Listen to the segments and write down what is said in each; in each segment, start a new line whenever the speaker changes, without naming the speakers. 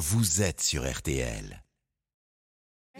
vous êtes sur RTL.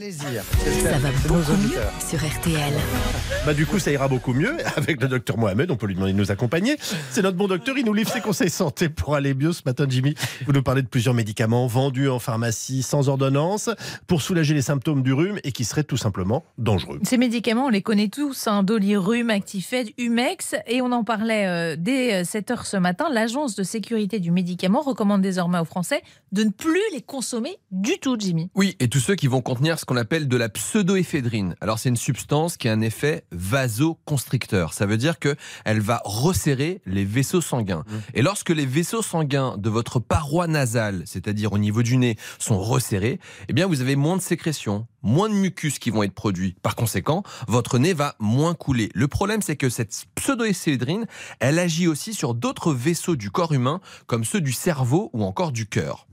Plaisir.
Ça va beaucoup mieux sur RTL.
Bah du coup, ça ira beaucoup mieux avec le docteur Mohamed. On peut lui demander de nous accompagner. C'est notre bon docteur. Il nous livre ses conseils santé pour aller mieux ce matin, Jimmy. Vous nous parlez de plusieurs médicaments vendus en pharmacie sans ordonnance pour soulager les symptômes du rhume et qui seraient tout simplement dangereux.
Ces médicaments, on les connaît tous, hein, Dolirum, Actifed, Humex, et on en parlait euh, dès euh, 7 heures ce matin. L'Agence de sécurité du médicament recommande désormais aux Français de ne plus les consommer du tout, Jimmy.
Oui, et tous ceux qui vont contenir ce qu'on appelle de la pseudoéphédrine. Alors c'est une substance qui a un effet vasoconstricteur. Ça veut dire que elle va resserrer les vaisseaux sanguins. Et lorsque les vaisseaux sanguins de votre paroi nasale, c'est-à-dire au niveau du nez, sont resserrés, eh bien vous avez moins de sécrétions, moins de mucus qui vont être produits. Par conséquent, votre nez va moins couler. Le problème, c'est que cette pseudoéphédrine, elle agit aussi sur d'autres vaisseaux du corps humain, comme ceux du cerveau ou encore du cœur.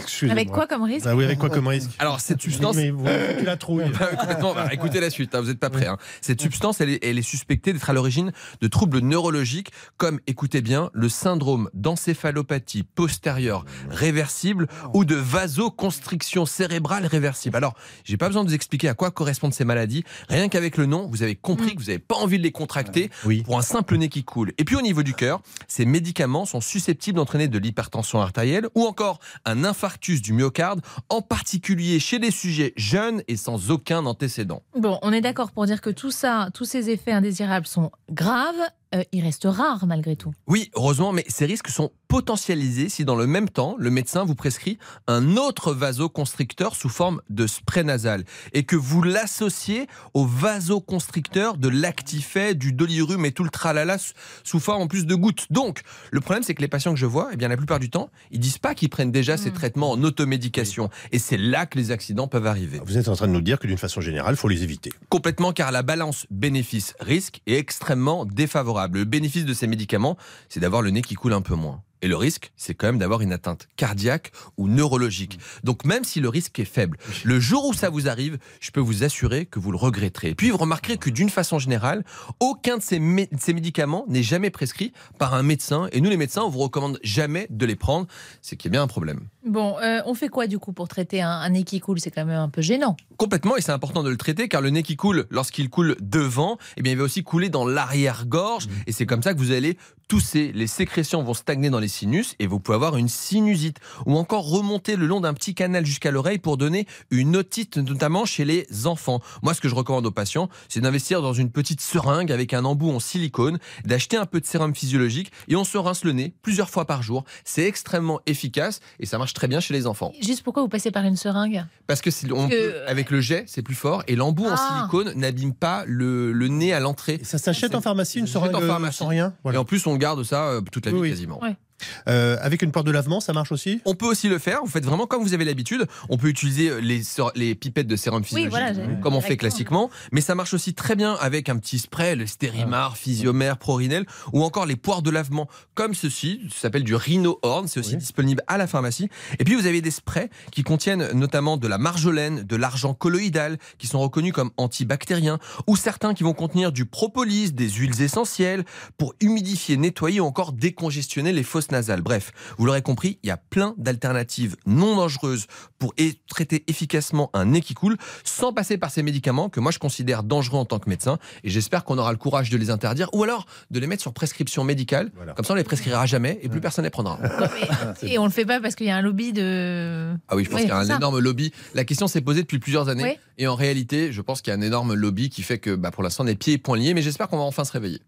Excusez-moi.
Avec quoi comme risque
Ah oui, avec quoi comme risque?
Alors cette substance,
Mais vous tu la trouille.
Bah, complètement. Bah, écoutez la suite, hein, vous n'êtes pas prêts. hein. Cette substance, elle est, elle est suspectée d'être à l'origine de troubles neurologiques comme, écoutez bien, le syndrome d'encéphalopathie postérieure réversible ou de vasoconstriction cérébrale réversible. Alors, j'ai pas besoin de vous expliquer à quoi correspondent ces maladies. Rien qu'avec le nom, vous avez compris que vous n'avez pas envie de les contracter
Oui.
pour un simple nez qui coule. Et puis au niveau du cœur, ces médicaments sont susceptibles d'entraîner de l'hypertension artérielle ou encore un infarctus du myocarde, en particulier chez les sujets jeunes et sans aucun antécédent.
Bon, on est d'accord pour dire que tout ça, tous ces effets indésirables sont graves. Euh, ils restent rares malgré tout.
Oui, heureusement, mais ces risques sont potentialisés si dans le même temps, le médecin vous prescrit un autre vasoconstricteur sous forme de spray nasal et que vous l'associez au vasoconstricteur de l'actifet, du dolirum et tout le tralala sous forme en plus de gouttes. Donc, le problème, c'est que les patients que je vois, eh bien, la plupart du temps, ils disent pas qu'ils prennent déjà ces traitements en automédication. Et c'est là que les accidents peuvent arriver.
Vous êtes en train de nous dire que d'une façon générale, il faut les éviter.
Complètement, car la balance bénéfice-risque est extrêmement défavorable. Le bénéfice de ces médicaments, c'est d'avoir le nez qui coule un peu moins. Et le risque, c'est quand même d'avoir une atteinte cardiaque ou neurologique. Donc même si le risque est faible, le jour où ça vous arrive, je peux vous assurer que vous le regretterez. Et puis vous remarquerez que d'une façon générale, aucun de ces, mé- de ces médicaments n'est jamais prescrit par un médecin. Et nous les médecins, on vous recommande jamais de les prendre. C'est qu'il y a bien un problème.
Bon, euh, on fait quoi du coup pour traiter un, un nez qui coule? C'est quand même un peu gênant.
Complètement, et c'est important de le traiter car le nez qui coule, lorsqu'il coule devant, eh bien, il va aussi couler dans l'arrière-gorge et c'est comme ça que vous allez tousser. Les sécrétions vont stagner dans les sinus et vous pouvez avoir une sinusite ou encore remonter le long d'un petit canal jusqu'à l'oreille pour donner une otite, notamment chez les enfants. Moi, ce que je recommande aux patients, c'est d'investir dans une petite seringue avec un embout en silicone, d'acheter un peu de sérum physiologique et on se rince le nez plusieurs fois par jour. C'est extrêmement efficace et ça marche très bien chez les enfants.
Juste pourquoi vous passez par une seringue?
Parce que, c'est- on
que-
peut- avec le jet, c'est plus fort. Et l'embout en
Ah.
silicone n'abîme pas le, le nez à l'entrée.
Ça s'achète en pharmacie, une seringue
en
euh,
pharmacie.
sans rien?
Et en plus, on garde ça euh, toute la vie
Oui, oui.
quasiment.
Ouais.
Euh, Avec une porte de lavement, ça marche aussi?
On peut aussi le faire. Vous faites vraiment comme vous avez l'habitude. On peut utiliser euh, les, pipettes de sérum
Oui,
physiologique,
voilà.
comme on fait classiquement. Mais ça marche aussi très bien avec un petit spray, le Stérimar, Physiomère, Prorinel, ou encore les poires de lavement, comme ceci. Ça s'appelle du Rhino Horn. C'est aussi
Oui.
disponible à la pharmacie. Et puis, vous avez des sprays qui contiennent notamment de la marjolaine, de l'argent colloïdal, qui sont reconnus comme antibactériens, ou certains qui vont contenir du propolis, des huiles essentielles, pour humidifier, nettoyer ou encore décongestionner les nasales. Bref, vous l'aurez compris, il y a plein d'alternatives non dangereuses pour traiter efficacement un nez qui coule, sans passer par ces médicaments que moi je considère dangereux en tant que médecin. Et j'espère qu'on aura le courage de les interdire, ou alors de les mettre sur prescription médicale.
Voilà.
Comme ça, on les prescrira jamais et plus personne les prendra.
Et on le fait pas parce qu'il y a un lobby de.
Ah oui, je pense
Oui,
qu'il y a un
ça.
énorme lobby. La question s'est posée depuis plusieurs années.
Oui.
Et en réalité, je pense qu'il y a un énorme lobby qui fait que bah, pour l'instant, on est pieds et poings liés. Mais j'espère qu'on va enfin se réveiller.